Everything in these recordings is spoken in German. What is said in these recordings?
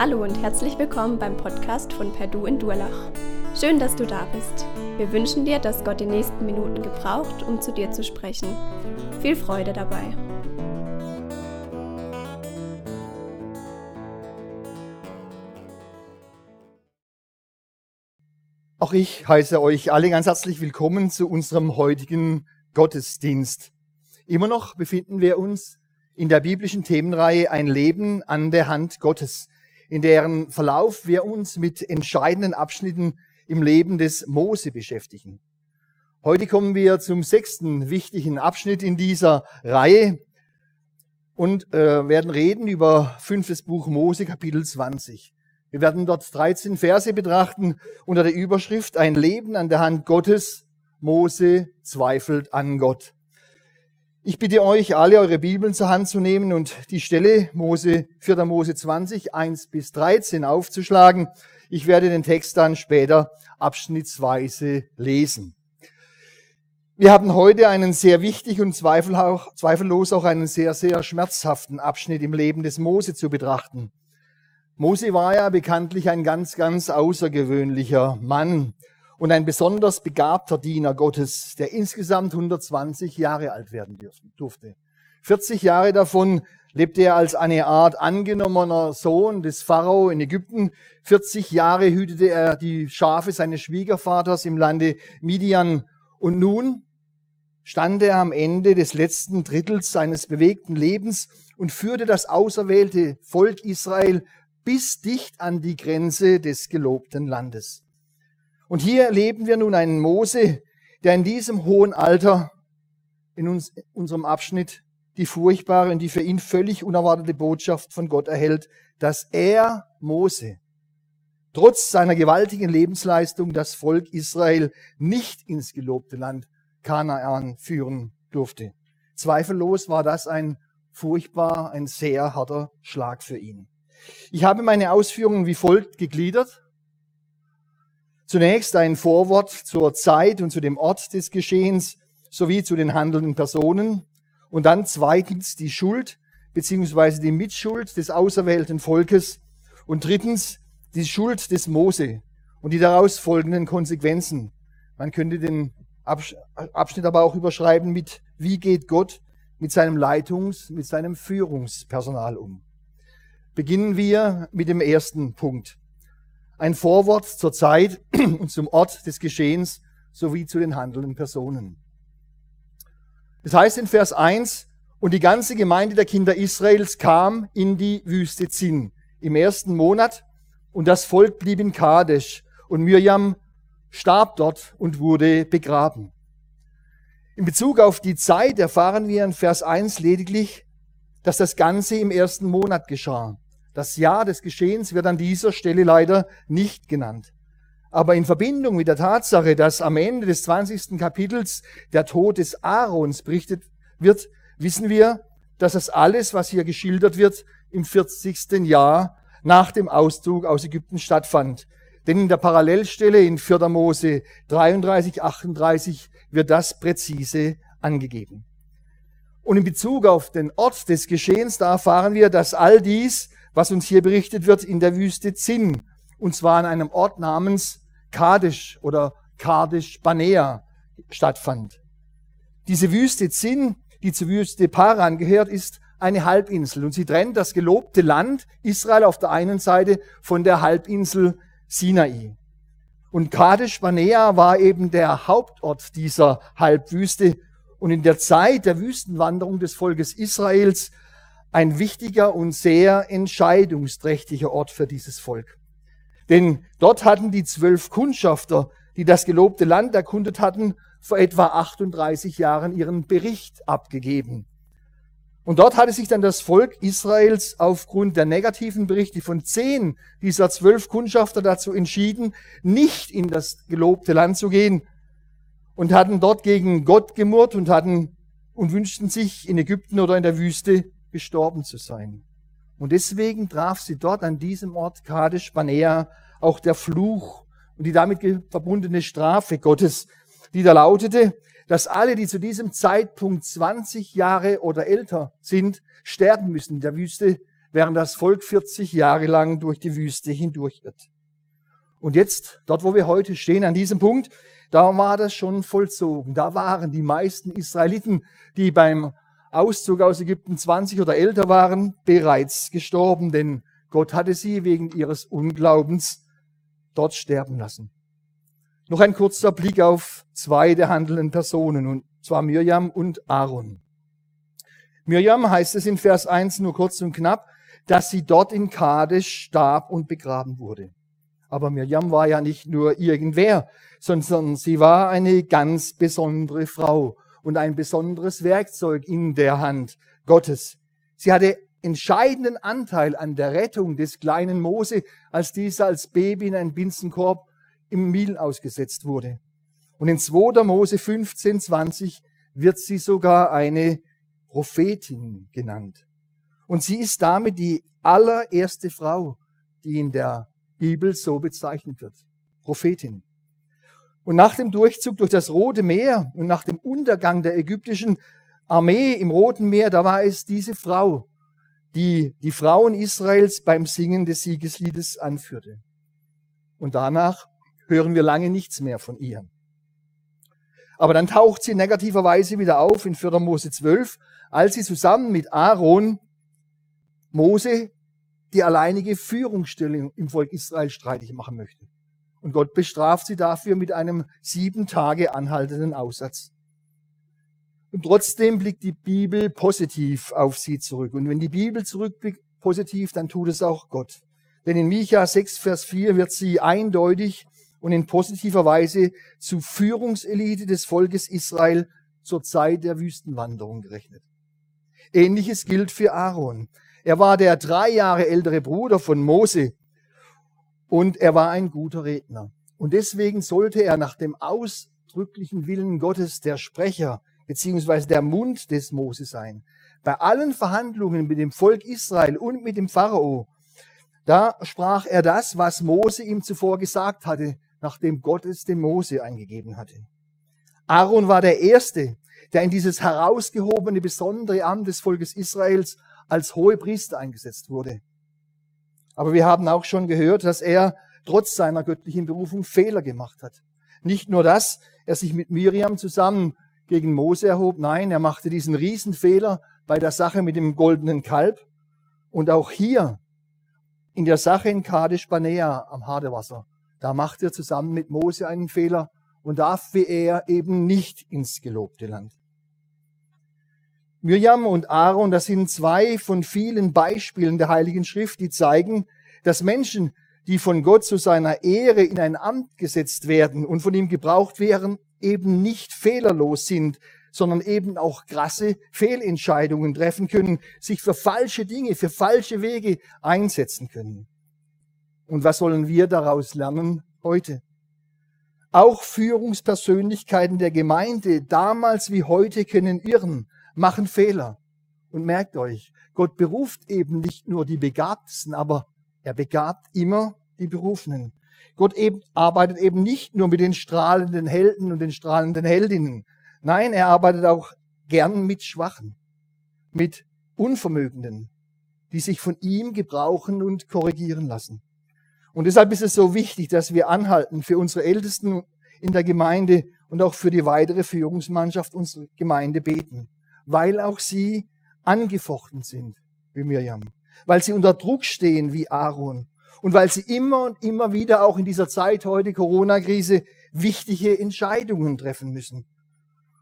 Hallo und herzlich willkommen beim Podcast von Perdu in Durlach. Schön, dass du da bist. Wir wünschen dir, dass Gott die nächsten Minuten gebraucht, um zu dir zu sprechen. Viel Freude dabei. Auch ich heiße euch alle ganz herzlich willkommen zu unserem heutigen Gottesdienst. Immer noch befinden wir uns in der biblischen Themenreihe Ein Leben an der Hand Gottes, in deren Verlauf wir uns mit entscheidenden Abschnitten im Leben des Mose beschäftigen. Heute kommen wir zum sechsten wichtigen Abschnitt in dieser Reihe und äh, werden reden über fünftes Buch Mose, Kapitel 20. Wir werden dort 13 Verse betrachten unter der Überschrift Ein Leben an der Hand Gottes. Mose zweifelt an Gott. Ich bitte euch, alle eure Bibeln zur Hand zu nehmen und die Stelle Mose, 4. Mose 20, 1 bis 13 aufzuschlagen. Ich werde den Text dann später abschnittsweise lesen. Wir haben heute einen sehr wichtigen und zweifellos auch einen sehr, sehr schmerzhaften Abschnitt im Leben des Mose zu betrachten. Mose war ja bekanntlich ein ganz, ganz außergewöhnlicher Mann und ein besonders begabter Diener Gottes, der insgesamt 120 Jahre alt werden durfte. 40 Jahre davon lebte er als eine Art angenommener Sohn des Pharao in Ägypten. 40 Jahre hütete er die Schafe seines Schwiegervaters im Lande Midian. Und nun stand er am Ende des letzten Drittels seines bewegten Lebens und führte das auserwählte Volk Israel bis dicht an die Grenze des gelobten Landes. Und hier erleben wir nun einen Mose, der in diesem hohen Alter in uns, unserem Abschnitt die furchtbare und die für ihn völlig unerwartete Botschaft von Gott erhält, dass er, Mose, trotz seiner gewaltigen Lebensleistung das Volk Israel nicht ins gelobte Land Kanaan führen durfte. Zweifellos war das ein furchtbar, ein sehr harter Schlag für ihn. Ich habe meine Ausführungen wie folgt gegliedert. Zunächst ein Vorwort zur Zeit und zu dem Ort des Geschehens sowie zu den handelnden Personen und dann zweitens die Schuld beziehungsweise die Mitschuld des auserwählten Volkes und drittens die Schuld des Mose und die daraus folgenden Konsequenzen. Man könnte den Abschnitt aber auch überschreiben mit, wie geht Gott mit seinem Leitungs-, mit seinem Führungspersonal um. Beginnen wir mit dem ersten Punkt ein Vorwort zur Zeit und zum Ort des Geschehens sowie zu den handelnden Personen. Es heißt in Vers 1, und die ganze Gemeinde der Kinder Israels kam in die Wüste Zin im ersten Monat und das Volk blieb in Kadesh und Mirjam starb dort und wurde begraben. In Bezug auf die Zeit erfahren wir in Vers 1 lediglich, dass das Ganze im ersten Monat geschah. Das Jahr des Geschehens wird an dieser Stelle leider nicht genannt. Aber in Verbindung mit der Tatsache, dass am Ende des 20. Kapitels der Tod des Aarons berichtet wird, wissen wir, dass das alles, was hier geschildert wird, im 40. Jahr nach dem Auszug aus Ägypten stattfand. Denn in der Parallelstelle in 4. Mose 33, 38 wird das präzise angegeben. Und in Bezug auf den Ort des Geschehens, da erfahren wir, dass all dies was uns hier berichtet wird, in der Wüste Zin. Und zwar an einem Ort namens Kadesh oder Kadesh Banea stattfand. Diese Wüste Zin, die zur Wüste Paran gehört, ist eine Halbinsel und sie trennt das gelobte Land Israel auf der einen Seite von der Halbinsel Sinai. Und Kadesh Banea war eben der Hauptort dieser Halbwüste und in der Zeit der Wüstenwanderung des Volkes Israels ein wichtiger und sehr entscheidungsträchtiger Ort für dieses Volk. Denn dort hatten die zwölf Kundschafter, die das gelobte Land erkundet hatten, vor etwa 38 Jahren ihren Bericht abgegeben. Und dort hatte sich dann das Volk Israels aufgrund der negativen Berichte von zehn dieser zwölf Kundschafter dazu entschieden, nicht in das gelobte Land zu gehen und hatten dort gegen Gott gemurrt und hatten und wünschten sich in Ägypten oder in der Wüste gestorben zu sein. Und deswegen traf sie dort an diesem Ort Kadesh Banea auch der Fluch und die damit verbundene Strafe Gottes, die da lautete, dass alle, die zu diesem Zeitpunkt 20 Jahre oder älter sind, sterben müssen in der Wüste, während das Volk 40 Jahre lang durch die Wüste hindurchirrt. Und jetzt, dort wo wir heute stehen, an diesem Punkt, da war das schon vollzogen. Da waren die meisten Israeliten, die beim Auszug aus Ägypten 20 oder älter waren, bereits gestorben, denn Gott hatte sie wegen ihres Unglaubens dort sterben lassen. Noch ein kurzer Blick auf zwei der handelnden Personen, und zwar Mirjam und Aaron. Mirjam heißt es in Vers 1 nur kurz und knapp, dass sie dort in Kadesh starb und begraben wurde. Aber Mirjam war ja nicht nur irgendwer, sondern sie war eine ganz besondere Frau und ein besonderes Werkzeug in der Hand Gottes. Sie hatte entscheidenden Anteil an der Rettung des kleinen Mose, als dieser als Baby in einen Binsenkorb im Nil ausgesetzt wurde. Und in 2. Mose 15, 20 wird sie sogar eine Prophetin genannt. Und sie ist damit die allererste Frau, die in der Bibel so bezeichnet wird. Prophetin. Und nach dem Durchzug durch das Rote Meer und nach dem Untergang der ägyptischen Armee im Roten Meer, da war es diese Frau, die die Frauen Israels beim Singen des Siegesliedes anführte. Und danach hören wir lange nichts mehr von ihr. Aber dann taucht sie negativerweise wieder auf in 4. Mose 12, als sie zusammen mit Aaron Mose die alleinige Führungsstellung im Volk Israel streitig machen möchte. Und Gott bestraft sie dafür mit einem sieben Tage anhaltenden Aussatz. Und trotzdem blickt die Bibel positiv auf sie zurück. Und wenn die Bibel zurückblickt positiv, dann tut es auch Gott. Denn in Micha 6, Vers 4 wird sie eindeutig und in positiver Weise zu Führungselite des Volkes Israel zur Zeit der Wüstenwanderung gerechnet. Ähnliches gilt für Aaron. Er war der drei Jahre ältere Bruder von Mose und er war ein guter Redner. Und deswegen sollte er nach dem ausdrücklichen Willen Gottes der Sprecher beziehungsweise der Mund des Mose sein. Bei allen Verhandlungen mit dem Volk Israel und mit dem Pharao, da sprach er das, was Mose ihm zuvor gesagt hatte, nachdem Gott es dem Mose eingegeben hatte. Aaron war der Erste, der in dieses herausgehobene, besondere Amt des Volkes Israels als Hohepriester eingesetzt wurde. Aber wir haben auch schon gehört, dass er trotz seiner göttlichen Berufung Fehler gemacht hat. Nicht nur das, er sich mit Miriam zusammen gegen Mose erhob, nein, er machte diesen Riesenfehler bei der Sache mit dem goldenen Kalb und auch hier in der Sache in Kadesh Barnea am Hadewasser. Da macht er zusammen mit Mose einen Fehler und darf wie er eben nicht ins gelobte Land. Mirjam und Aaron, das sind zwei von vielen Beispielen der Heiligen Schrift, die zeigen, dass Menschen, die von Gott zu seiner Ehre in ein Amt gesetzt werden und von ihm gebraucht werden, eben nicht fehlerlos sind, sondern eben auch krasse Fehlentscheidungen treffen können, sich für falsche Dinge, für falsche Wege einsetzen können. Und was sollen wir daraus lernen heute? Auch Führungspersönlichkeiten der Gemeinde, damals wie heute, können irren machen Fehler. Und merkt euch, Gott beruft eben nicht nur die Begabtesten, aber er begabt immer die Berufenen. Gott eben, arbeitet eben nicht nur mit den strahlenden Helden und den strahlenden Heldinnen. Nein, er arbeitet auch gern mit Schwachen, mit Unvermögenden, die sich von ihm gebrauchen und korrigieren lassen. Und deshalb ist es so wichtig, dass wir anhalten für unsere Ältesten in der Gemeinde und auch für die weitere Führungsmannschaft unserer Gemeinde beten weil auch sie angefochten sind wie Mirjam, weil sie unter Druck stehen wie Aaron und weil sie immer und immer wieder auch in dieser Zeit heute Corona-Krise wichtige Entscheidungen treffen müssen.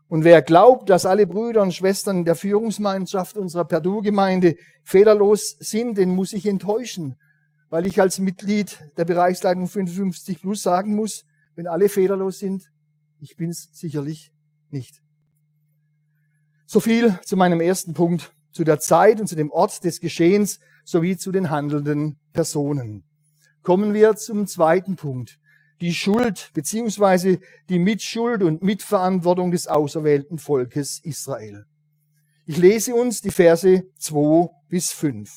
Und wer glaubt, dass alle Brüder und Schwestern der Führungsmannschaft unserer Perdu-Gemeinde fehlerlos sind, den muss ich enttäuschen, weil ich als Mitglied der Bereichsleitung 55 Plus sagen muss, wenn alle fehlerlos sind, ich bin's sicherlich nicht. So viel zu meinem ersten Punkt, zu der Zeit und zu dem Ort des Geschehens sowie zu den handelnden Personen. Kommen wir zum zweiten Punkt. Die Schuld beziehungsweise die Mitschuld und Mitverantwortung des auserwählten Volkes Israel. Ich lese uns die Verse 2 bis 5.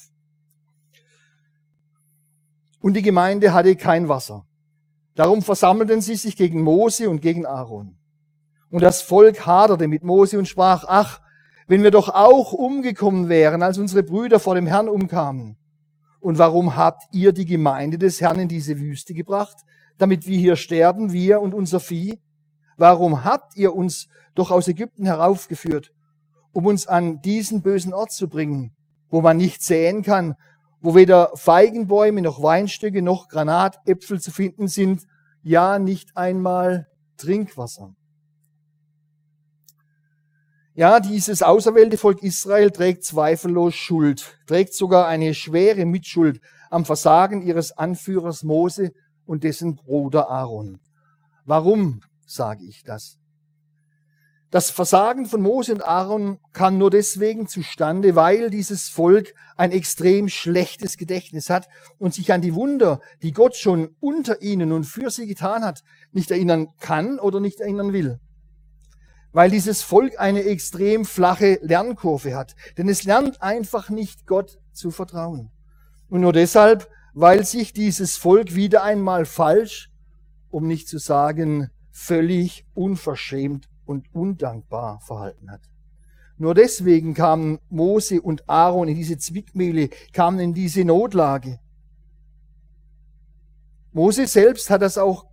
Und die Gemeinde hatte kein Wasser. Darum versammelten sie sich gegen Mose und gegen Aaron. Und das Volk haderte mit Mose und sprach, ach, wenn wir doch auch umgekommen wären, als unsere Brüder vor dem Herrn umkamen. Und warum habt ihr die Gemeinde des Herrn in diese Wüste gebracht, damit wir hier sterben, wir und unser Vieh? Warum habt ihr uns doch aus Ägypten heraufgeführt, um uns an diesen bösen Ort zu bringen, wo man nicht säen kann, wo weder Feigenbäume noch Weinstücke noch Granatäpfel zu finden sind, ja nicht einmal Trinkwasser. Ja, dieses auserwählte Volk Israel trägt zweifellos Schuld, trägt sogar eine schwere Mitschuld am Versagen ihres Anführers Mose und dessen Bruder Aaron. Warum sage ich das? Das Versagen von Mose und Aaron kam nur deswegen zustande, weil dieses Volk ein extrem schlechtes Gedächtnis hat und sich an die Wunder, die Gott schon unter ihnen und für sie getan hat, nicht erinnern kann oder nicht erinnern will weil dieses Volk eine extrem flache Lernkurve hat. Denn es lernt einfach nicht Gott zu vertrauen. Und nur deshalb, weil sich dieses Volk wieder einmal falsch, um nicht zu sagen völlig unverschämt und undankbar verhalten hat. Nur deswegen kamen Mose und Aaron in diese Zwickmühle, kamen in diese Notlage. Mose selbst hat das auch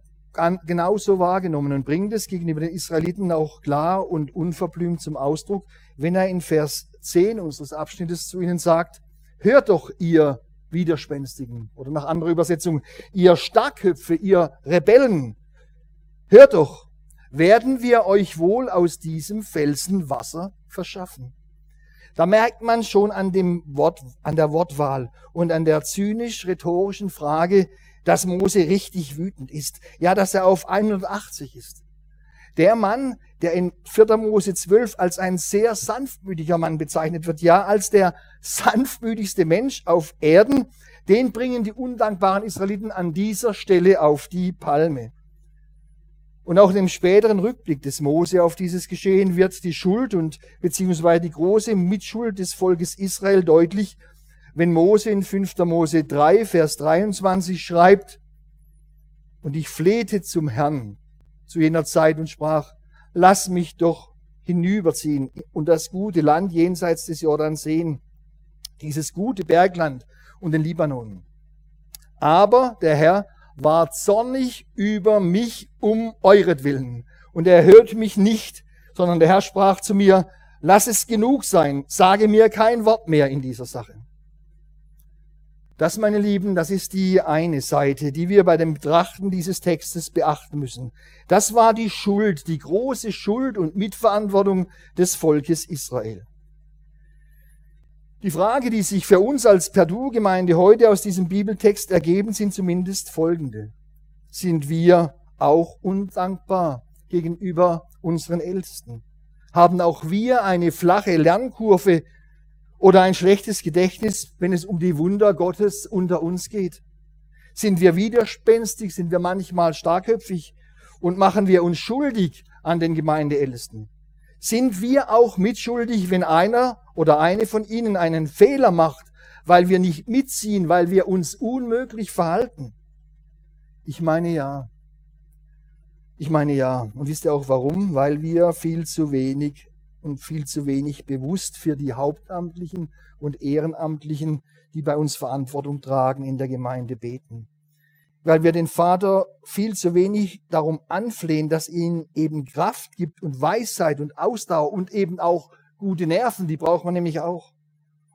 genauso wahrgenommen und bringt es gegenüber den Israeliten auch klar und unverblümt zum Ausdruck, wenn er in Vers 10 unseres Abschnittes zu ihnen sagt, hört doch ihr Widerspenstigen oder nach anderer Übersetzung, ihr Starkköpfe, ihr Rebellen, hört doch, werden wir euch wohl aus diesem Felsen Wasser verschaffen. Da merkt man schon an dem Wort, an der Wortwahl und an der zynisch-rhetorischen Frage, dass Mose richtig wütend ist. Ja, dass er auf 180 ist. Der Mann, der in 4. Mose 12 als ein sehr sanftmütiger Mann bezeichnet wird, ja, als der sanftmütigste Mensch auf Erden, den bringen die undankbaren Israeliten an dieser Stelle auf die Palme. Und auch in dem späteren Rückblick des Mose auf dieses Geschehen wird die Schuld und beziehungsweise die große Mitschuld des Volkes Israel deutlich, wenn Mose in 5. Mose 3, Vers 23 schreibt, und ich flehte zum Herrn zu jener Zeit und sprach, lass mich doch hinüberziehen und das gute Land jenseits des Jordans sehen, dieses gute Bergland und den Libanon. Aber der Herr war zornig über mich um euretwillen und er hörte mich nicht, sondern der Herr sprach zu mir, lass es genug sein, sage mir kein Wort mehr in dieser Sache. Das, meine Lieben, das ist die eine Seite, die wir bei dem Betrachten dieses Textes beachten müssen. Das war die Schuld, die große Schuld und Mitverantwortung des Volkes Israel. Die Frage, die sich für uns als Perdu-Gemeinde heute aus diesem Bibeltext ergeben, sind zumindest folgende. Sind wir auch undankbar gegenüber unseren Ältesten? Haben auch wir eine flache Lernkurve oder ein schlechtes Gedächtnis, wenn es um die Wunder Gottes unter uns geht? Sind wir widerspenstig? Sind wir manchmal starkköpfig? Und machen wir uns schuldig an den Gemeindeältesten? Sind wir auch mitschuldig, wenn einer oder eine von ihnen einen Fehler macht, weil wir nicht mitziehen, weil wir uns unmöglich verhalten? Ich meine ja. Ich meine ja. Und wisst ihr auch warum? Weil wir viel zu wenig und viel zu wenig bewusst für die Hauptamtlichen und Ehrenamtlichen, die bei uns Verantwortung tragen, in der Gemeinde beten. Weil wir den Vater viel zu wenig darum anflehen, dass ihn eben Kraft gibt und Weisheit und Ausdauer und eben auch gute Nerven, die braucht man nämlich auch.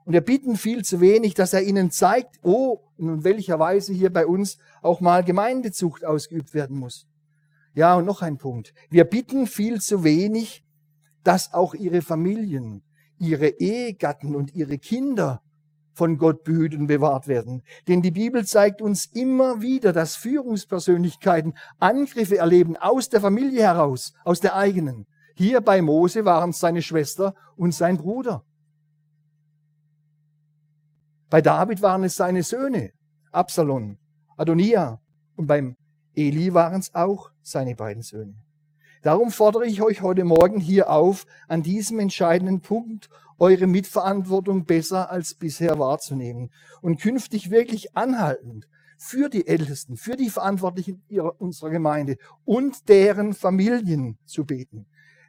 Und wir bitten viel zu wenig, dass er ihnen zeigt, oh, in welcher Weise hier bei uns auch mal Gemeindezucht ausgeübt werden muss. Ja, und noch ein Punkt. Wir bitten viel zu wenig, dass auch ihre Familien, ihre Ehegatten und ihre Kinder von Gott behütet und bewahrt werden. Denn die Bibel zeigt uns immer wieder, dass Führungspersönlichkeiten Angriffe erleben aus der Familie heraus, aus der eigenen. Hier bei Mose waren es seine Schwester und sein Bruder. Bei David waren es seine Söhne, Absalom, Adonia. Und beim Eli waren es auch seine beiden Söhne. Darum fordere ich euch heute Morgen hier auf, an diesem entscheidenden Punkt eure Mitverantwortung besser als bisher wahrzunehmen und künftig wirklich anhaltend für die Ältesten, für die Verantwortlichen ihrer, unserer Gemeinde und deren Familien zu beten.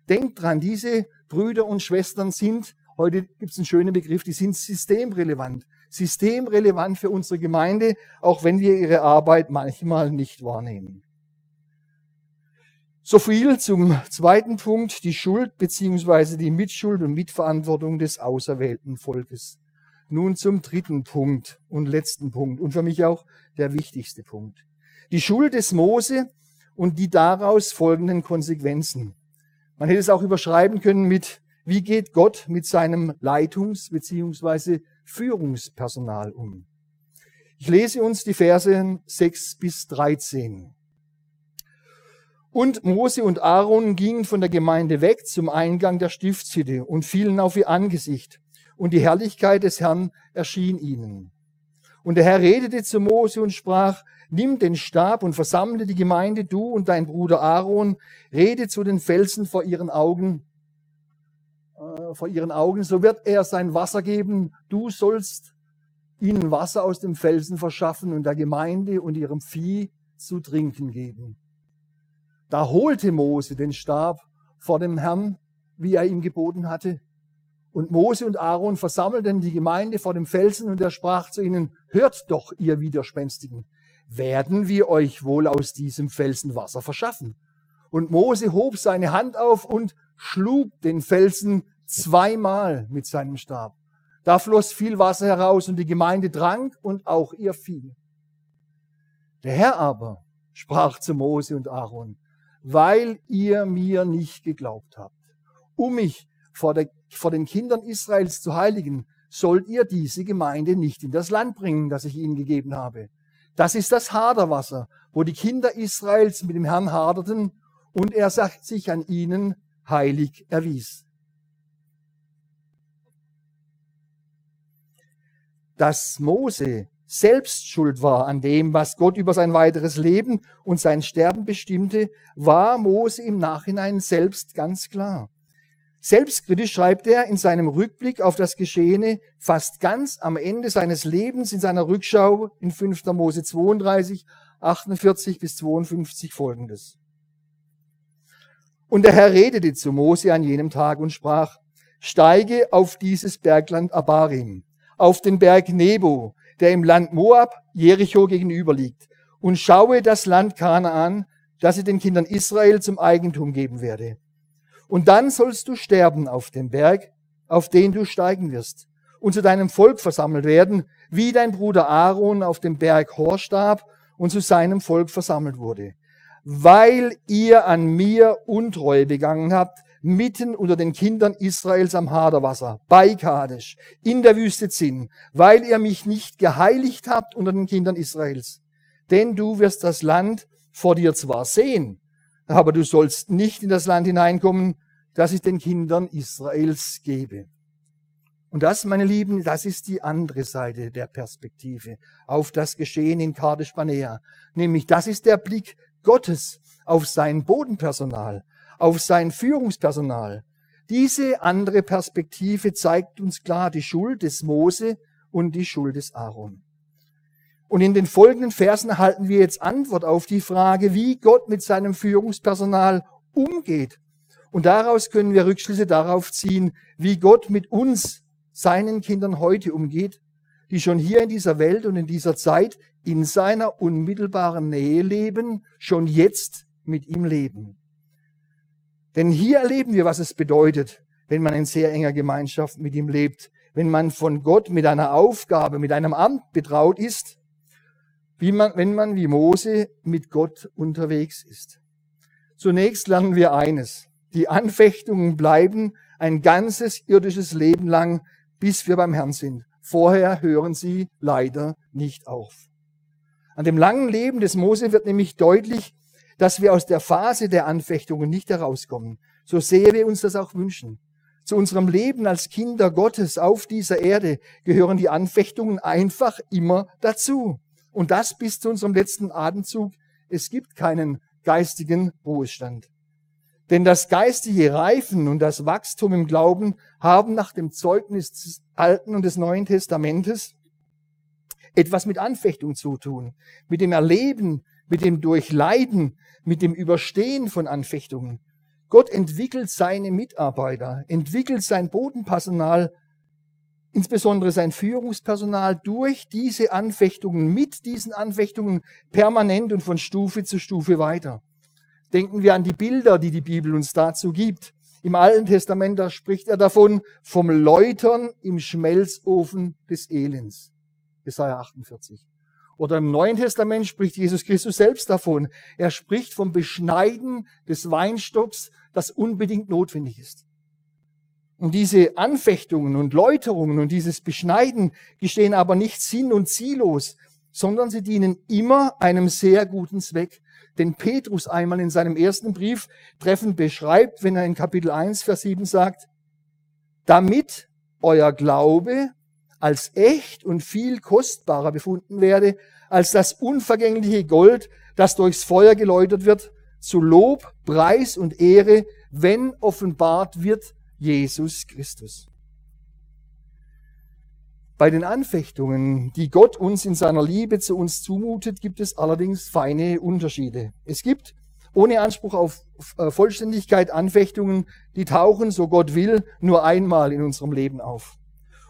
Denkt dran, diese Brüder und Schwestern sind, heute gibt es einen schönen Begriff, die sind systemrelevant. systemrelevant für unsere Gemeinde, auch wenn wir ihre Arbeit manchmal nicht wahrnehmen. So viel zum zweiten Punkt, die Schuld beziehungsweise die Mitschuld und Mitverantwortung des auserwählten Volkes. Nun zum dritten Punkt und letzten Punkt und für mich auch der wichtigste Punkt. Die Schuld des Mose und die daraus folgenden Konsequenzen. Man hätte es auch überschreiben können mit, wie geht Gott mit seinem Leitungs- beziehungsweise Führungspersonal um? Ich lese uns die Verse 6 bis 13. Und Mose und Aaron gingen von der Gemeinde weg zum Eingang der Stiftshütte und fielen auf ihr Angesicht. Und die Herrlichkeit des Herrn erschien ihnen. Und der Herr redete zu Mose und sprach, nimm den Stab und versammle die Gemeinde, du und dein Bruder Aaron, rede zu den Felsen vor ihren Augen, äh, vor ihren Augen, so wird er sein Wasser geben. Du sollst ihnen Wasser aus dem Felsen verschaffen und der Gemeinde und ihrem Vieh zu trinken geben. Da holte Mose den Stab vor dem Herrn, wie er ihm geboten hatte. Und Mose und Aaron versammelten die Gemeinde vor dem Felsen und er sprach zu ihnen, hört doch, ihr Widerspenstigen, werden wir euch wohl aus diesem Felsen Wasser verschaffen? Und Mose hob seine Hand auf und schlug den Felsen zweimal mit seinem Stab. Da floss viel Wasser heraus und die Gemeinde trank und auch ihr Vieh. Der Herr aber sprach zu Mose und Aaron, weil ihr mir nicht geglaubt habt. Um mich vor, der, vor den Kindern Israels zu heiligen, sollt ihr diese Gemeinde nicht in das Land bringen, das ich ihnen gegeben habe. Das ist das Haderwasser, wo die Kinder Israels mit dem Herrn haderten und er sich an ihnen heilig erwies. Dass Mose selbst schuld war an dem, was Gott über sein weiteres Leben und sein Sterben bestimmte, war Mose im Nachhinein selbst ganz klar. Selbstkritisch schreibt er in seinem Rückblick auf das Geschehene fast ganz am Ende seines Lebens in seiner Rückschau in 5. Mose 32, 48 bis 52 folgendes. Und der Herr redete zu Mose an jenem Tag und sprach, steige auf dieses Bergland Abarim, auf den Berg Nebo, der im Land Moab, Jericho gegenüber liegt, und schaue das Land Kanaan, das ich den Kindern Israel zum Eigentum geben werde. Und dann sollst du sterben auf dem Berg, auf den du steigen wirst, und zu deinem Volk versammelt werden, wie dein Bruder Aaron auf dem Berg Hor starb und zu seinem Volk versammelt wurde. Weil ihr an mir Untreue begangen habt, mitten unter den Kindern Israels am Haderwasser, bei Kadesh, in der Wüste Zinn, weil ihr mich nicht geheiligt habt unter den Kindern Israels. Denn du wirst das Land vor dir zwar sehen, aber du sollst nicht in das Land hineinkommen, das ich den Kindern Israels gebe. Und das, meine Lieben, das ist die andere Seite der Perspektive auf das Geschehen in Kadesh Barnea. Nämlich, das ist der Blick Gottes auf sein Bodenpersonal, auf sein Führungspersonal. Diese andere Perspektive zeigt uns klar die Schuld des Mose und die Schuld des Aaron. Und in den folgenden Versen erhalten wir jetzt Antwort auf die Frage, wie Gott mit seinem Führungspersonal umgeht. Und daraus können wir Rückschlüsse darauf ziehen, wie Gott mit uns, seinen Kindern heute umgeht, die schon hier in dieser Welt und in dieser Zeit in seiner unmittelbaren Nähe leben, schon jetzt mit ihm leben. Denn hier erleben wir, was es bedeutet, wenn man in sehr enger Gemeinschaft mit ihm lebt, wenn man von Gott mit einer Aufgabe, mit einem Amt betraut ist, wie man, wenn man wie Mose mit Gott unterwegs ist. Zunächst lernen wir eines. Die Anfechtungen bleiben ein ganzes irdisches Leben lang, bis wir beim Herrn sind. Vorher hören sie leider nicht auf. An dem langen Leben des Mose wird nämlich deutlich, dass wir aus der Phase der Anfechtungen nicht herauskommen, so sehr wir uns das auch wünschen. Zu unserem Leben als Kinder Gottes auf dieser Erde gehören die Anfechtungen einfach immer dazu. Und das bis zu unserem letzten Atemzug. Es gibt keinen geistigen Ruhestand. Denn das geistige Reifen und das Wachstum im Glauben haben nach dem Zeugnis des Alten und des Neuen Testamentes etwas mit Anfechtung zu tun, mit dem Erleben, mit dem Durchleiden, mit dem Überstehen von Anfechtungen. Gott entwickelt seine Mitarbeiter, entwickelt sein Bodenpersonal insbesondere sein Führungspersonal durch diese Anfechtungen, mit diesen Anfechtungen permanent und von Stufe zu Stufe weiter. Denken wir an die Bilder, die die Bibel uns dazu gibt. Im Alten Testament, da spricht er davon, vom Läutern im Schmelzofen des Elends. Jesaja 48. Oder im Neuen Testament spricht Jesus Christus selbst davon. Er spricht vom Beschneiden des Weinstocks, das unbedingt notwendig ist. Und diese Anfechtungen und Läuterungen und dieses Beschneiden geschehen aber nicht sinn- und ziellos, sondern sie dienen immer einem sehr guten Zweck. Den Petrus einmal in seinem ersten Brief treffend beschreibt, wenn er in Kapitel 1, Vers 7 sagt, damit euer Glaube als echt und viel kostbarer befunden werde, als das unvergängliche Gold, das durchs Feuer geläutert wird, zu Lob, Preis und Ehre, wenn offenbart wird Jesus Christus. Bei den Anfechtungen, die Gott uns in seiner Liebe zu uns zumutet, gibt es allerdings feine Unterschiede. Es gibt ohne Anspruch auf äh, Vollständigkeit Anfechtungen, die tauchen, so Gott will, nur einmal in unserem Leben auf.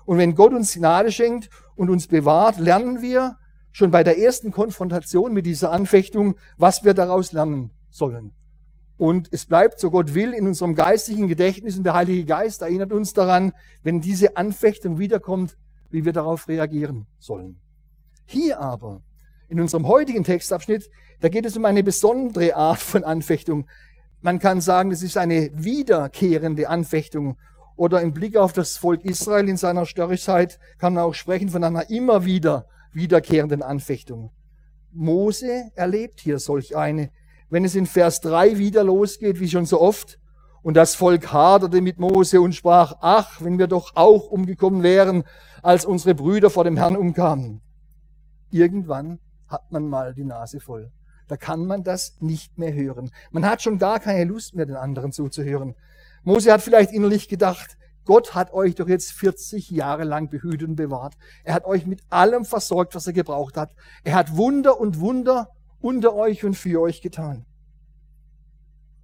Und wenn Gott uns Gnade schenkt und uns bewahrt, lernen wir schon bei der ersten Konfrontation mit dieser Anfechtung, was wir daraus lernen sollen. Und es bleibt, so Gott will, in unserem geistigen Gedächtnis und der Heilige Geist erinnert uns daran, wenn diese Anfechtung wiederkommt, wie wir darauf reagieren sollen. Hier aber, in unserem heutigen Textabschnitt, da geht es um eine besondere Art von Anfechtung. Man kann sagen, es ist eine wiederkehrende Anfechtung. Oder im Blick auf das Volk Israel in seiner Störrigkeit kann man auch sprechen von einer immer wieder wiederkehrenden Anfechtung. Mose erlebt hier solch eine wenn es in Vers 3 wieder losgeht, wie schon so oft, und das Volk haderte mit Mose und sprach, ach, wenn wir doch auch umgekommen wären, als unsere Brüder vor dem Herrn umkamen. Irgendwann hat man mal die Nase voll. Da kann man das nicht mehr hören. Man hat schon gar keine Lust mehr, den anderen zuzuhören. Mose hat vielleicht innerlich gedacht, Gott hat euch doch jetzt 40 Jahre lang behütet und bewahrt. Er hat euch mit allem versorgt, was er gebraucht hat. Er hat Wunder und Wunder unter euch und für euch getan.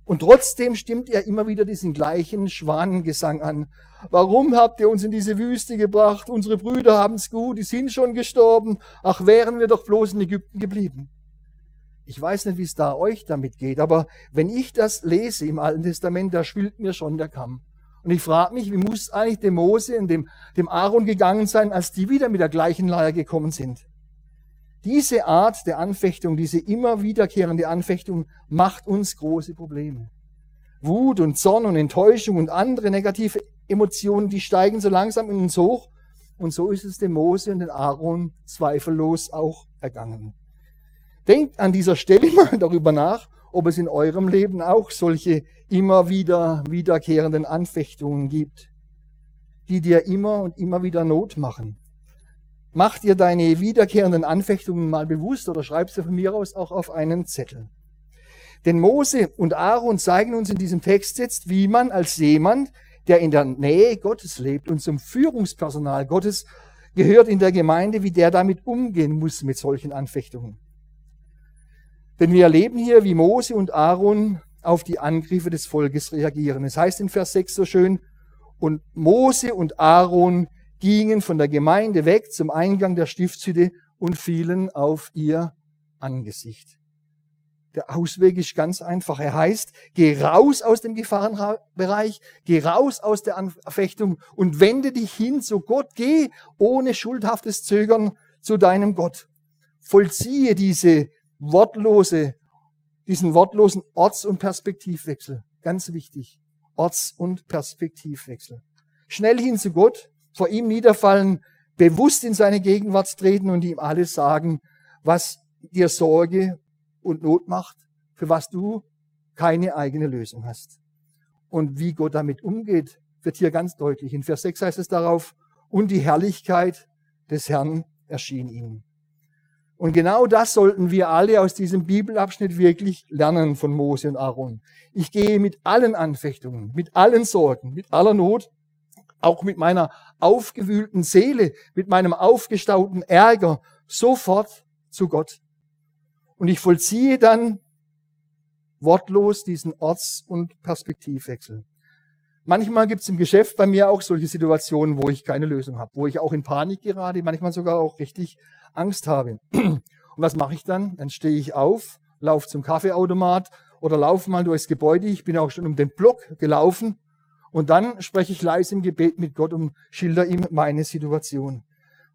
Und trotzdem stimmt er immer wieder diesen gleichen Schwanengesang an. Warum habt ihr uns in diese Wüste gebracht? Unsere Brüder haben's gut, die sind schon gestorben. Ach, wären wir doch bloß in Ägypten geblieben. Ich weiß nicht, wie es da euch damit geht, aber wenn ich das lese im Alten Testament, da schwillt mir schon der Kamm. Und ich frage mich, wie muss eigentlich dem Mose und dem, dem Aaron gegangen sein, als die wieder mit der gleichen Leier gekommen sind? Diese Art der Anfechtung, diese immer wiederkehrende Anfechtung macht uns große Probleme. Wut und Zorn und Enttäuschung und andere negative Emotionen, die steigen so langsam in uns hoch. Und so ist es dem Mose und den Aaron zweifellos auch ergangen. Denkt an dieser Stelle mal darüber nach, ob es in eurem Leben auch solche immer wieder wiederkehrenden Anfechtungen gibt, die dir immer und immer wieder Not machen. Mach dir deine wiederkehrenden Anfechtungen mal bewusst oder schreib sie von mir aus auch auf einen Zettel. Denn Mose und Aaron zeigen uns in diesem Text jetzt, wie man als jemand, der in der Nähe Gottes lebt und zum Führungspersonal Gottes gehört in der Gemeinde, wie der damit umgehen muss mit solchen Anfechtungen. Denn wir erleben hier, wie Mose und Aaron auf die Angriffe des Volkes reagieren. Es heißt in Vers 6 so schön, und Mose und Aaron gingen von der Gemeinde weg zum Eingang der Stiftshütte und fielen auf ihr Angesicht. Der Ausweg ist ganz einfach. Er heißt, geh raus aus dem Gefahrenbereich, geh raus aus der Anfechtung und wende dich hin zu Gott. Geh ohne schuldhaftes Zögern zu deinem Gott. Vollziehe diese wortlose, diesen wortlosen Orts- und Perspektivwechsel. Ganz wichtig. Orts- und Perspektivwechsel. Schnell hin zu Gott, vor ihm niederfallen, bewusst in seine Gegenwart treten und ihm alles sagen, was dir Sorge und Not macht, für was du keine eigene Lösung hast. Und wie Gott damit umgeht, wird hier ganz deutlich. In Vers 6 heißt es darauf, und die Herrlichkeit des Herrn erschien ihm. Und genau das sollten wir alle aus diesem Bibelabschnitt wirklich lernen von Mose und Aaron. Ich gehe mit allen Anfechtungen, mit allen Sorgen, mit aller Not auch mit meiner aufgewühlten Seele, mit meinem aufgestauten Ärger sofort zu Gott. Und ich vollziehe dann wortlos diesen Orts- und Perspektivwechsel. Manchmal gibt es im Geschäft bei mir auch solche Situationen, wo ich keine Lösung habe, wo ich auch in Panik gerate, manchmal sogar auch richtig Angst habe. Und was mache ich dann? Dann stehe ich auf, laufe zum Kaffeeautomat oder laufe mal durchs Gebäude. Ich bin auch schon um den Block gelaufen und dann spreche ich leise im Gebet mit Gott und schilder ihm meine Situation.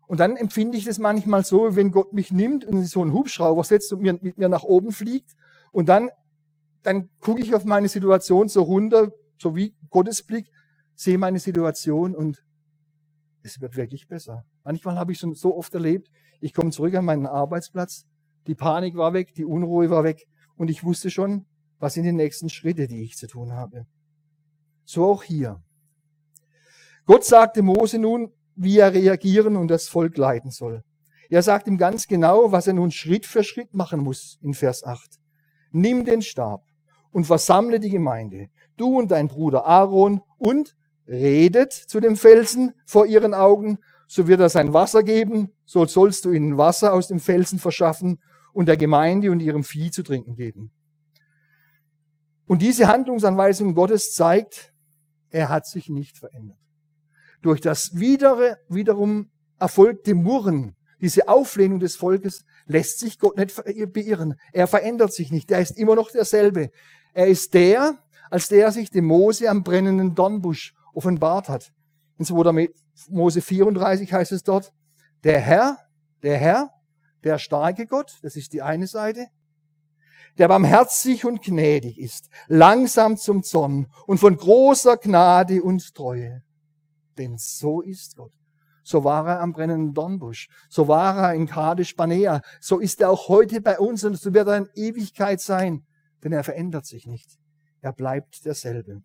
Und dann empfinde ich das manchmal so, wenn Gott mich nimmt und so einen Hubschrauber setzt und mir, mit mir nach oben fliegt. Und dann, dann gucke ich auf meine Situation so runter, so wie Gottes Blick, sehe meine Situation und es wird wirklich besser. Manchmal habe ich schon so oft erlebt, ich komme zurück an meinen Arbeitsplatz, die Panik war weg, die Unruhe war weg und ich wusste schon, was sind die nächsten Schritte, die ich zu tun habe. So auch hier. Gott sagte Mose nun, wie er reagieren und das Volk leiten soll. Er sagt ihm ganz genau, was er nun Schritt für Schritt machen muss in Vers 8. Nimm den Stab und versammle die Gemeinde, du und dein Bruder Aaron, und redet zu dem Felsen vor ihren Augen, so wird er sein Wasser geben, so sollst du ihnen Wasser aus dem Felsen verschaffen und der Gemeinde und ihrem Vieh zu trinken geben. Und diese Handlungsanweisung Gottes zeigt, er hat sich nicht verändert. Durch das widere, wiederum erfolgte Murren, diese Auflehnung des Volkes, lässt sich Gott nicht beirren. Er verändert sich nicht. Er ist immer noch derselbe. Er ist der, als der sich dem Mose am brennenden Dornbusch offenbart hat. In 2. Mose 34 heißt es dort, der Herr, der Herr, der starke Gott, das ist die eine Seite, der barmherzig und gnädig ist, langsam zum Zorn und von großer Gnade und Treue. Denn so ist Gott. So war er am brennenden Dornbusch. So war er in Kadesh Barnea. So ist er auch heute bei uns und so wird er in Ewigkeit sein. Denn er verändert sich nicht. Er bleibt derselbe.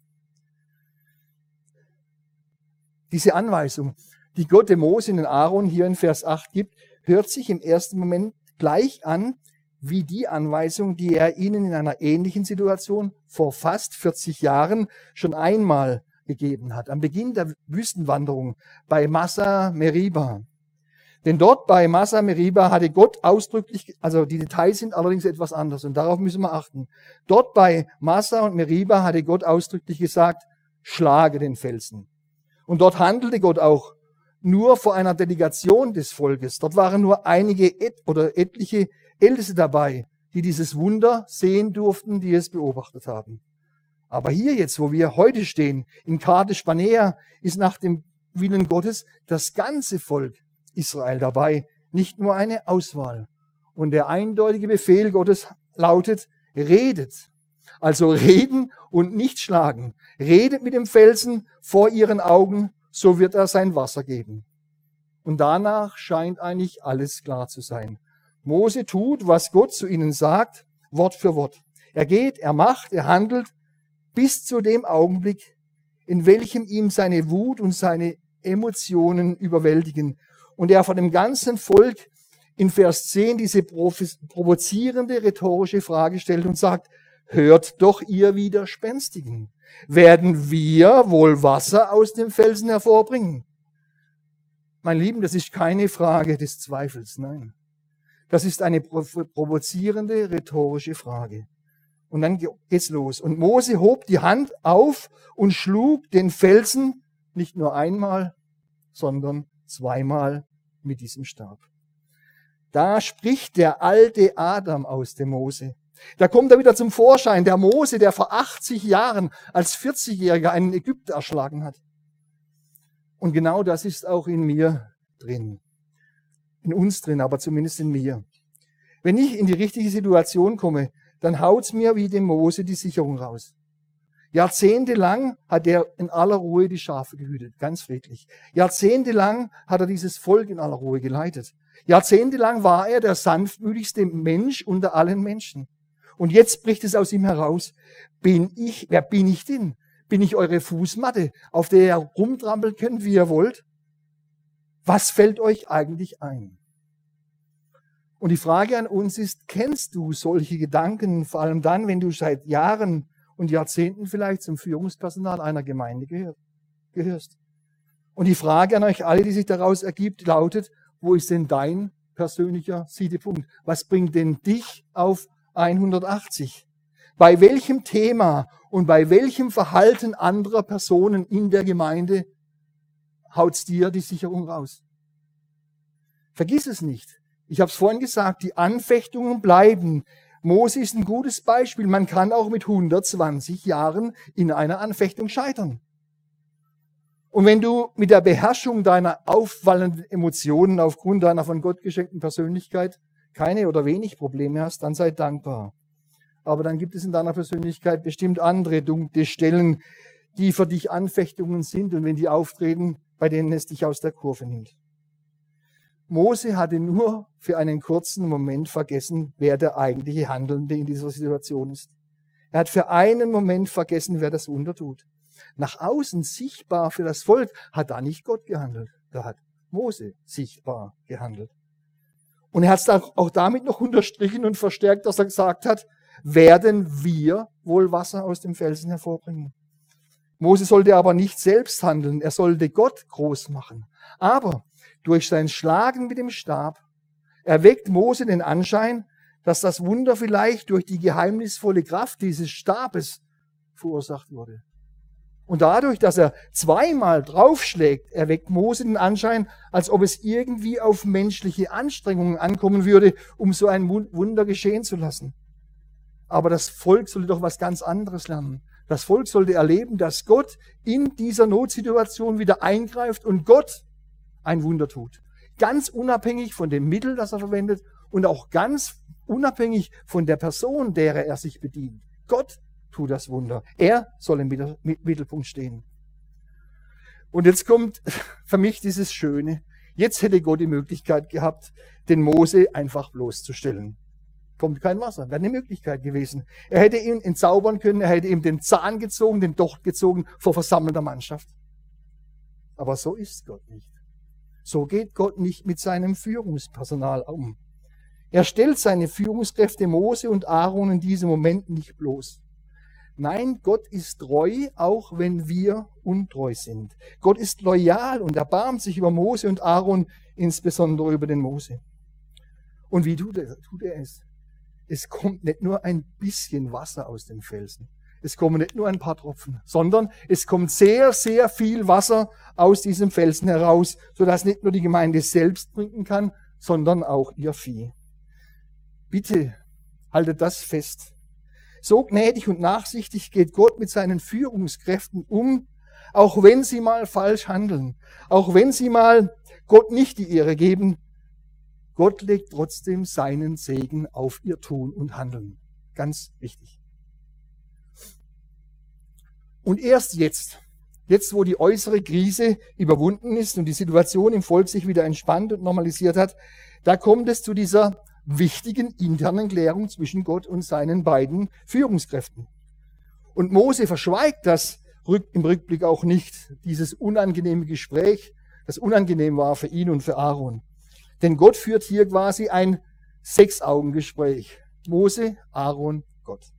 Diese Anweisung, die Gott dem Mose in den Aaron hier in Vers 8 gibt, hört sich im ersten Moment gleich an wie die Anweisung, die er ihnen in einer ähnlichen Situation vor fast 40 Jahren schon einmal gegeben hat, am Beginn der Wüstenwanderung bei Massa Meriba. Denn dort bei Massa Meriba hatte Gott ausdrücklich, also die Details sind allerdings etwas anders und darauf müssen wir achten. Dort bei Massa und Meriba hatte Gott ausdrücklich gesagt, schlage den Felsen. Und dort handelte Gott auch nur vor einer Delegation des Volkes. Dort waren nur einige et oder etliche Älteste dabei, die dieses Wunder sehen durften, die es beobachtet haben. Aber hier jetzt, wo wir heute stehen, in Kadesh Barnea, ist nach dem Willen Gottes das ganze Volk Israel dabei, nicht nur eine Auswahl. Und der eindeutige Befehl Gottes lautet, redet. Also reden und nicht schlagen. Redet mit dem Felsen vor ihren Augen, so wird er sein Wasser geben. Und danach scheint eigentlich alles klar zu sein. Mose tut, was Gott zu ihnen sagt, Wort für Wort. Er geht, er macht, er handelt bis zu dem Augenblick, in welchem ihm seine Wut und seine Emotionen überwältigen und er von dem ganzen Volk in Vers 10 diese provozierende rhetorische Frage stellt und sagt, hört doch ihr Widerspenstigen. Werden wir wohl Wasser aus dem Felsen hervorbringen? Mein Lieben, das ist keine Frage des Zweifels, nein. Das ist eine provozierende rhetorische Frage. Und dann geht's los. Und Mose hob die Hand auf und schlug den Felsen nicht nur einmal, sondern zweimal mit diesem Stab. Da spricht der alte Adam aus dem Mose. Da kommt er wieder zum Vorschein, der Mose, der vor 80 Jahren als 40-Jähriger einen Ägypter erschlagen hat. Und genau das ist auch in mir drin. In uns drin, aber zumindest in mir. Wenn ich in die richtige Situation komme, dann haut's mir wie dem Mose die Sicherung raus. Jahrzehntelang hat er in aller Ruhe die Schafe gehütet, ganz friedlich. Jahrzehntelang hat er dieses Volk in aller Ruhe geleitet. Jahrzehntelang war er der sanftmütigste Mensch unter allen Menschen. Und jetzt bricht es aus ihm heraus. Bin ich, wer bin ich denn? Bin ich eure Fußmatte, auf der ihr rumtrampeln könnt, wie ihr wollt? Was fällt euch eigentlich ein? Und die Frage an uns ist, kennst du solche Gedanken, vor allem dann, wenn du seit Jahren und Jahrzehnten vielleicht zum Führungspersonal einer Gemeinde gehörst. Und die Frage an euch alle, die sich daraus ergibt, lautet, wo ist denn dein persönlicher Siedepunkt? Was bringt denn dich auf 180? Bei welchem Thema und bei welchem Verhalten anderer Personen in der Gemeinde haut's dir die Sicherung raus. Vergiss es nicht. Ich habe es vorhin gesagt, die Anfechtungen bleiben. Mose ist ein gutes Beispiel. Man kann auch mit 120 Jahren in einer Anfechtung scheitern. Und wenn du mit der Beherrschung deiner auffallenden Emotionen aufgrund deiner von Gott geschenkten Persönlichkeit keine oder wenig Probleme hast, dann sei dankbar. Aber dann gibt es in deiner Persönlichkeit bestimmt andere dunkle Stellen, die für dich Anfechtungen sind und wenn die auftreten, bei denen es dich aus der Kurve nimmt. Mose hatte nur für einen kurzen Moment vergessen, wer der eigentliche Handelnde in dieser Situation ist. Er hat für einen Moment vergessen, wer das Wunder tut. Nach außen sichtbar für das Volk hat da nicht Gott gehandelt. Da hat Mose sichtbar gehandelt. Und er hat es auch damit noch unterstrichen und verstärkt, dass er gesagt hat, werden wir wohl Wasser aus dem Felsen hervorbringen. Mose sollte aber nicht selbst handeln, er sollte Gott groß machen. Aber durch sein Schlagen mit dem Stab erweckt Mose den Anschein, dass das Wunder vielleicht durch die geheimnisvolle Kraft dieses Stabes verursacht wurde. Und dadurch, dass er zweimal draufschlägt, erweckt Mose den Anschein, als ob es irgendwie auf menschliche Anstrengungen ankommen würde, um so ein Wunder geschehen zu lassen. Aber das Volk sollte doch was ganz anderes lernen. Das Volk sollte erleben, dass Gott in dieser Notsituation wieder eingreift und Gott ein Wunder tut. Ganz unabhängig von dem Mittel, das er verwendet und auch ganz unabhängig von der Person, derer er sich bedient. Gott tu das Wunder. Er soll im Mittelpunkt stehen. Und jetzt kommt für mich dieses Schöne. Jetzt hätte Gott die Möglichkeit gehabt, den Mose einfach bloßzustellen. Kommt kein Wasser, wäre eine Möglichkeit gewesen. Er hätte ihn entzaubern können, er hätte ihm den Zahn gezogen, den Docht gezogen vor versammelter Mannschaft. Aber so ist Gott nicht. So geht Gott nicht mit seinem Führungspersonal um. Er stellt seine Führungskräfte Mose und Aaron in diesem Moment nicht bloß. Nein, Gott ist treu, auch wenn wir untreu sind. Gott ist loyal und erbarmt sich über Mose und Aaron, insbesondere über den Mose. Und wie tut er, tut er es? Es kommt nicht nur ein bisschen Wasser aus den Felsen. Es kommen nicht nur ein paar Tropfen, sondern es kommt sehr, sehr viel Wasser aus diesem Felsen heraus, sodass nicht nur die Gemeinde selbst trinken kann, sondern auch ihr Vieh. Bitte haltet das fest. So gnädig und nachsichtig geht Gott mit seinen Führungskräften um, auch wenn sie mal falsch handeln, auch wenn sie mal Gott nicht die Ehre geben. Gott legt trotzdem seinen Segen auf ihr Tun und Handeln. Ganz wichtig. Und erst jetzt, jetzt wo die äußere Krise überwunden ist und die Situation im Volk sich wieder entspannt und normalisiert hat, da kommt es zu dieser wichtigen internen Klärung zwischen Gott und seinen beiden Führungskräften. Und Mose verschweigt das im Rückblick auch nicht, dieses unangenehme Gespräch, das unangenehm war für ihn und für Aaron. Denn Gott führt hier quasi ein Sechs-Augen-Gespräch. Mose, Aaron, Gott.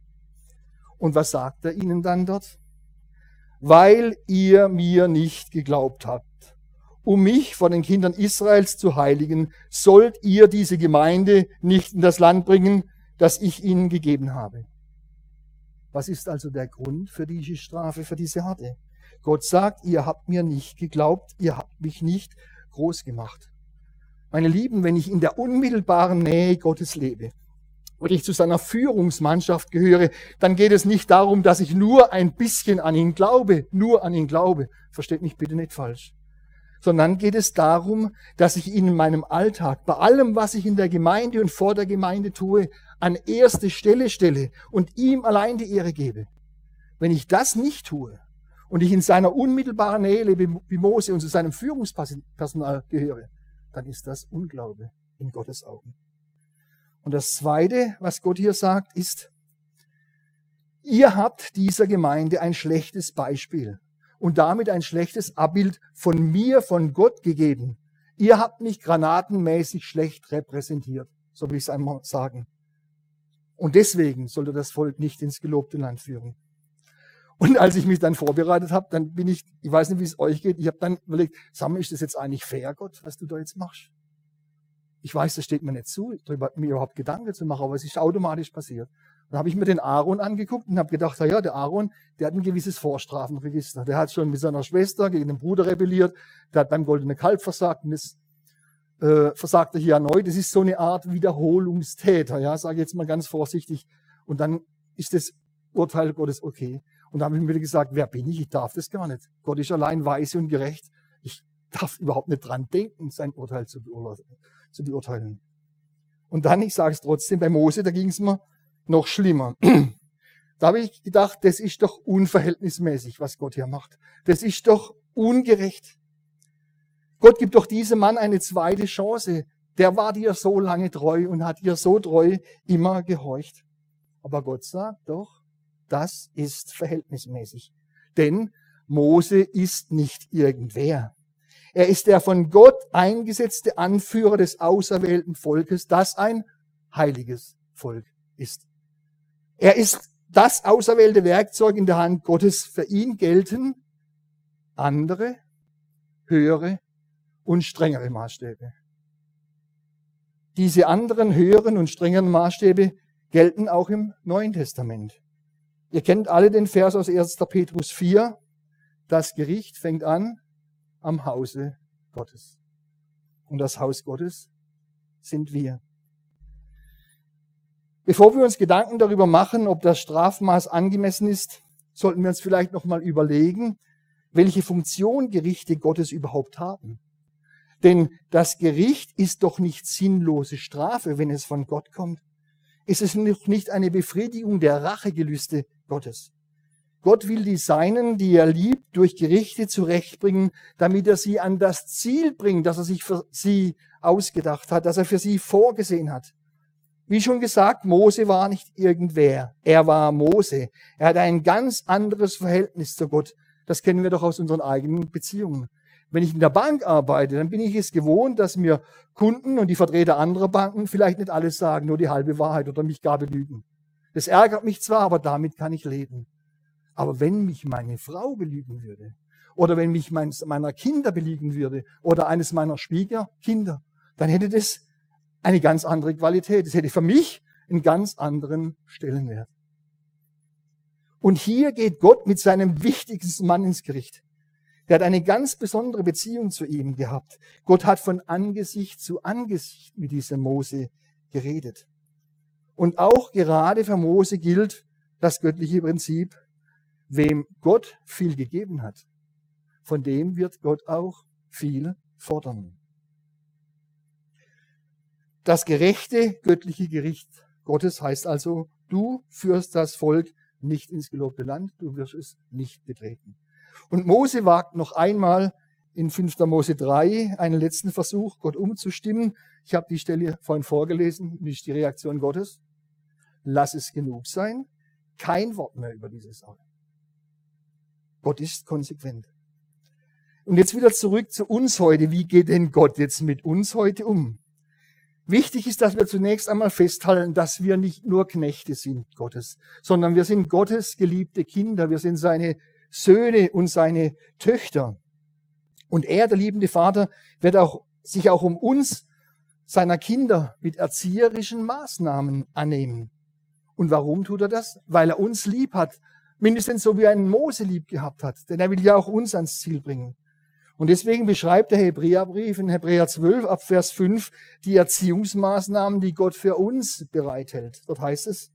Und was sagt er ihnen dann dort? Weil ihr mir nicht geglaubt habt um mich vor den Kindern Israels zu heiligen, sollt ihr diese Gemeinde nicht in das Land bringen, das ich ihnen gegeben habe. Was ist also der Grund für diese Strafe, für diese Harte? Gott sagt, ihr habt mir nicht geglaubt, ihr habt mich nicht groß gemacht. Meine Lieben, wenn ich in der unmittelbaren Nähe Gottes lebe und ich zu seiner Führungsmannschaft gehöre, dann geht es nicht darum, dass ich nur ein bisschen an ihn glaube, nur an ihn glaube. Versteht mich bitte nicht falsch sondern geht es darum, dass ich ihn in meinem Alltag, bei allem, was ich in der Gemeinde und vor der Gemeinde tue, an erste Stelle stelle und ihm allein die Ehre gebe. Wenn ich das nicht tue und ich in seiner unmittelbaren Nähe lebe wie Mose und zu seinem Führungspersonal gehöre, dann ist das Unglaube in Gottes Augen. Und das Zweite, was Gott hier sagt, ist, ihr habt dieser Gemeinde ein schlechtes Beispiel und damit ein schlechtes Abbild von mir, von Gott gegeben. Ihr habt mich granatenmäßig schlecht repräsentiert, so will ich es einmal sagen. Und deswegen sollte das Volk nicht ins gelobte Land führen. Und als ich mich dann vorbereitet habe, dann bin ich, ich weiß nicht, wie es euch geht, ich habe dann überlegt, sag mal, ist das jetzt eigentlich fair, Gott, was du da jetzt machst? Ich weiß, das steht mir nicht zu, darüber mir überhaupt Gedanken zu machen, aber es ist automatisch passiert. Dann habe ich mir den Aaron angeguckt und habe gedacht, ja, der Aaron, der hat ein gewisses Vorstrafenregister. Der hat schon mit seiner Schwester gegen den Bruder rebelliert, der hat beim Goldenen Kalb versagt und das äh, versagt er hier erneut. Das ist so eine Art Wiederholungstäter, ja, sage ich jetzt mal ganz vorsichtig. Und dann ist das Urteil Gottes okay. Und da habe ich mir gesagt, wer bin ich? Ich darf das gar nicht. Gott ist allein weise und gerecht. Ich darf überhaupt nicht dran denken, sein Urteil zu, zu beurteilen. Und dann, ich sage es trotzdem, bei Mose, da ging es mir noch schlimmer. Da habe ich gedacht, das ist doch unverhältnismäßig, was Gott hier macht. Das ist doch ungerecht. Gott gibt doch diesem Mann eine zweite Chance. Der war dir so lange treu und hat dir so treu immer gehorcht. Aber Gott sagt doch, das ist verhältnismäßig. Denn Mose ist nicht irgendwer. Er ist der von Gott eingesetzte Anführer des auserwählten Volkes, das ein heiliges Volk ist. Er ist das auserwählte Werkzeug in der Hand Gottes. Für ihn gelten andere, höhere und strengere Maßstäbe. Diese anderen höheren und strengeren Maßstäbe gelten auch im Neuen Testament. Ihr kennt alle den Vers aus 1. Petrus 4. Das Gericht fängt an am Hause Gottes. Und das Haus Gottes sind wir. Bevor wir uns Gedanken darüber machen, ob das Strafmaß angemessen ist, sollten wir uns vielleicht nochmal überlegen, welche Funktion Gerichte Gottes überhaupt haben. Denn das Gericht ist doch nicht sinnlose Strafe, wenn es von Gott kommt. Es ist noch nicht eine Befriedigung der Rachegelüste Gottes. Gott will die Seinen, die er liebt, durch Gerichte zurechtbringen, damit er sie an das Ziel bringt, das er sich für sie ausgedacht hat, das er für sie vorgesehen hat. Wie schon gesagt, Mose war nicht irgendwer. Er war Mose. Er hat ein ganz anderes Verhältnis zu Gott. Das kennen wir doch aus unseren eigenen Beziehungen. Wenn ich in der Bank arbeite, dann bin ich es gewohnt, dass mir Kunden und die Vertreter anderer Banken vielleicht nicht alles sagen, nur die halbe Wahrheit oder mich gar belügen. Das ärgert mich zwar, aber damit kann ich leben. Aber wenn mich meine Frau belügen würde, oder wenn mich meins meiner Kinder belügen würde, oder eines meiner Schwiegerkinder, dann hätte das eine ganz andere Qualität. Es hätte für mich einen ganz anderen Stellenwert. Und hier geht Gott mit seinem wichtigsten Mann ins Gericht. Der hat eine ganz besondere Beziehung zu ihm gehabt. Gott hat von Angesicht zu Angesicht mit diesem Mose geredet. Und auch gerade für Mose gilt das göttliche Prinzip, wem Gott viel gegeben hat, von dem wird Gott auch viel fordern das gerechte göttliche Gericht Gottes heißt also, du führst das Volk nicht ins gelobte Land, du wirst es nicht betreten. Und Mose wagt noch einmal in 5. Mose 3 einen letzten Versuch, Gott umzustimmen. Ich habe die Stelle vorhin vorgelesen, nicht die Reaktion Gottes. Lass es genug sein. Kein Wort mehr über diese Sache. Gott ist konsequent. Und jetzt wieder zurück zu uns heute. Wie geht denn Gott jetzt mit uns heute um? Wichtig ist, dass wir zunächst einmal festhalten, dass wir nicht nur Knechte sind Gottes, sondern wir sind Gottes geliebte Kinder, wir sind seine Söhne und seine Töchter. Und er, der liebende Vater, wird auch, sich auch um uns, seiner Kinder, mit erzieherischen Maßnahmen annehmen. Und warum tut er das? Weil er uns lieb hat, mindestens so wie er einen Mose lieb gehabt hat, denn er will ja auch uns ans Ziel bringen. Und deswegen beschreibt der Hebräerbrief in Hebräer 12 ab Vers 5 die Erziehungsmaßnahmen, die Gott für uns bereithält. Dort heißt es,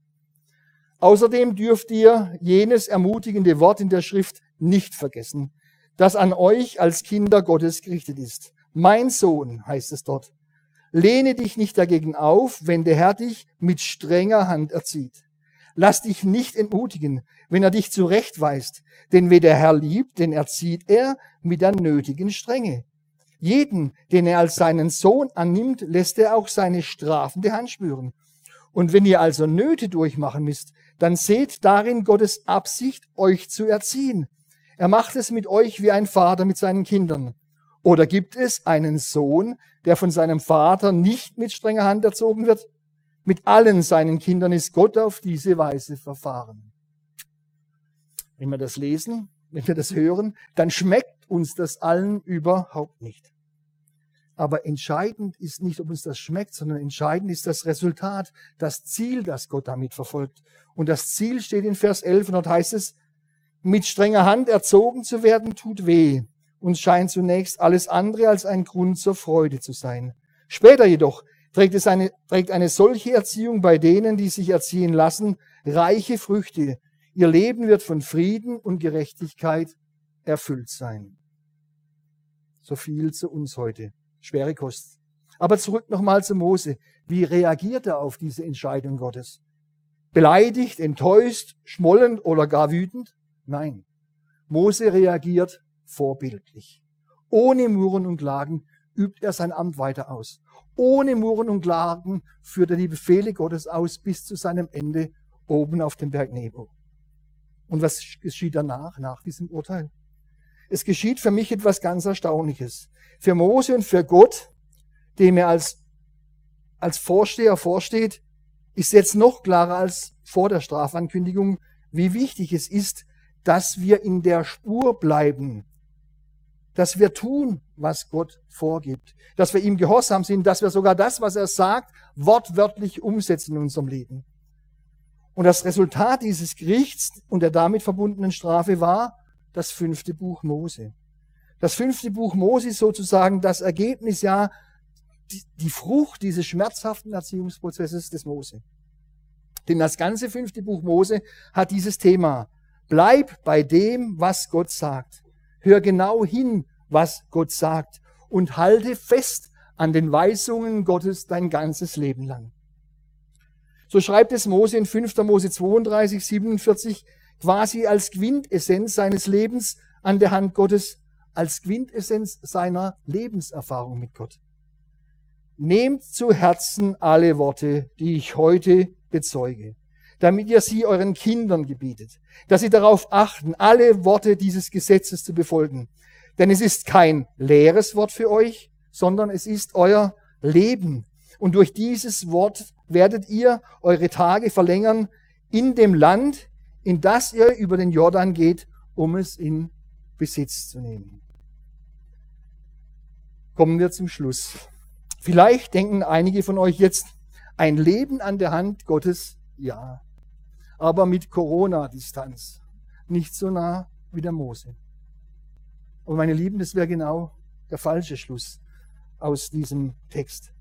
Außerdem dürft ihr jenes ermutigende Wort in der Schrift nicht vergessen, das an euch als Kinder Gottes gerichtet ist. Mein Sohn, heißt es dort, lehne dich nicht dagegen auf, wenn der Herr dich mit strenger Hand erzieht. Lass dich nicht entmutigen, wenn er dich zurechtweist, denn wer der Herr liebt, den erzieht er mit der nötigen Strenge. Jeden, den er als seinen Sohn annimmt, lässt er auch seine strafende Hand spüren. Und wenn ihr also Nöte durchmachen müsst, dann seht darin Gottes Absicht, euch zu erziehen. Er macht es mit euch wie ein Vater mit seinen Kindern. Oder gibt es einen Sohn, der von seinem Vater nicht mit strenger Hand erzogen wird? Mit allen seinen Kindern ist Gott auf diese Weise verfahren. Wenn wir das lesen, wenn wir das hören, dann schmeckt uns das allen überhaupt nicht. Aber entscheidend ist nicht, ob uns das schmeckt, sondern entscheidend ist das Resultat, das Ziel, das Gott damit verfolgt. Und das Ziel steht in Vers 11 und dort heißt es, mit strenger Hand erzogen zu werden tut weh und scheint zunächst alles andere als ein Grund zur Freude zu sein. Später jedoch trägt es eine, trägt eine solche Erziehung bei denen, die sich erziehen lassen, reiche Früchte. Ihr Leben wird von Frieden und Gerechtigkeit erfüllt sein. So viel zu uns heute. Schwere Kost. Aber zurück nochmal zu Mose. Wie reagiert er auf diese Entscheidung Gottes? Beleidigt, enttäuscht, schmollend oder gar wütend? Nein. Mose reagiert vorbildlich. Ohne Murren und Klagen übt er sein Amt weiter aus. Ohne Murren und Klagen führt er die Befehle Gottes aus bis zu seinem Ende oben auf dem Berg Nebo. Und was geschieht danach, nach diesem Urteil? Es geschieht für mich etwas ganz Erstaunliches. Für Mose und für Gott, dem er als, als Vorsteher vorsteht, ist jetzt noch klarer als vor der Strafankündigung, wie wichtig es ist, dass wir in der Spur bleiben, dass wir tun, was Gott vorgibt, dass wir ihm gehorsam sind, dass wir sogar das, was er sagt, wortwörtlich umsetzen in unserem Leben. Und das Resultat dieses Gerichts und der damit verbundenen Strafe war das fünfte Buch Mose. Das fünfte Buch Mose ist sozusagen das Ergebnis, ja, die, die Frucht dieses schmerzhaften Erziehungsprozesses des Mose. Denn das ganze fünfte Buch Mose hat dieses Thema. Bleib bei dem, was Gott sagt. Hör genau hin, was Gott sagt und halte fest an den Weisungen Gottes dein ganzes Leben lang. So schreibt es Mose in 5. Mose 32, 47 quasi als Quintessenz seines Lebens an der Hand Gottes, als Quintessenz seiner Lebenserfahrung mit Gott. Nehmt zu Herzen alle Worte, die ich heute bezeuge damit ihr sie euren Kindern gebietet, dass sie darauf achten, alle Worte dieses Gesetzes zu befolgen. Denn es ist kein leeres Wort für euch, sondern es ist euer Leben. Und durch dieses Wort werdet ihr eure Tage verlängern in dem Land, in das ihr über den Jordan geht, um es in Besitz zu nehmen. Kommen wir zum Schluss. Vielleicht denken einige von euch jetzt, ein Leben an der Hand Gottes, ja aber mit Corona-Distanz. Nicht so nah wie der Mose. Und meine Lieben, das wäre genau der falsche Schluss aus diesem Text.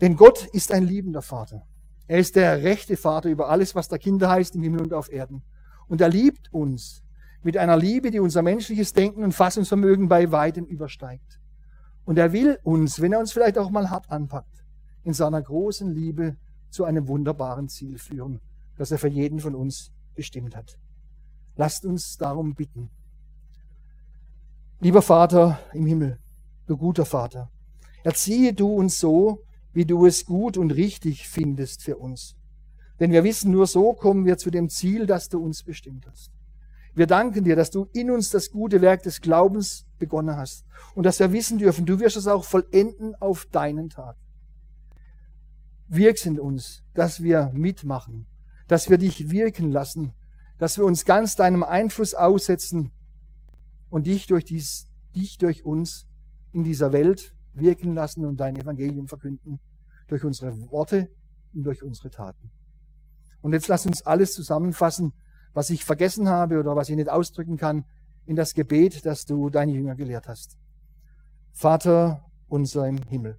Denn Gott ist ein liebender Vater. Er ist der rechte Vater über alles, was da Kinder heißt im Himmel und auf Erden. Und er liebt uns mit einer Liebe, die unser menschliches Denken und Fassungsvermögen bei weitem übersteigt. Und er will uns, wenn er uns vielleicht auch mal hart anpackt, in seiner großen Liebe zu einem wunderbaren Ziel führen, das er für jeden von uns bestimmt hat. Lasst uns darum bitten. Lieber Vater im Himmel, du guter Vater, erziehe du uns so, wie du es gut und richtig findest für uns. Denn wir wissen, nur so kommen wir zu dem Ziel, das du uns bestimmt hast. Wir danken dir, dass du in uns das gute Werk des Glaubens begonnen hast und dass wir wissen dürfen, du wirst es auch vollenden auf deinen Tag wirkst in uns, dass wir mitmachen, dass wir dich wirken lassen, dass wir uns ganz deinem Einfluss aussetzen und dich durch, dies, dich durch uns in dieser Welt wirken lassen und dein Evangelium verkünden, durch unsere Worte und durch unsere Taten. Und jetzt lass uns alles zusammenfassen, was ich vergessen habe oder was ich nicht ausdrücken kann, in das Gebet, das du deine Jünger gelehrt hast. Vater unser im Himmel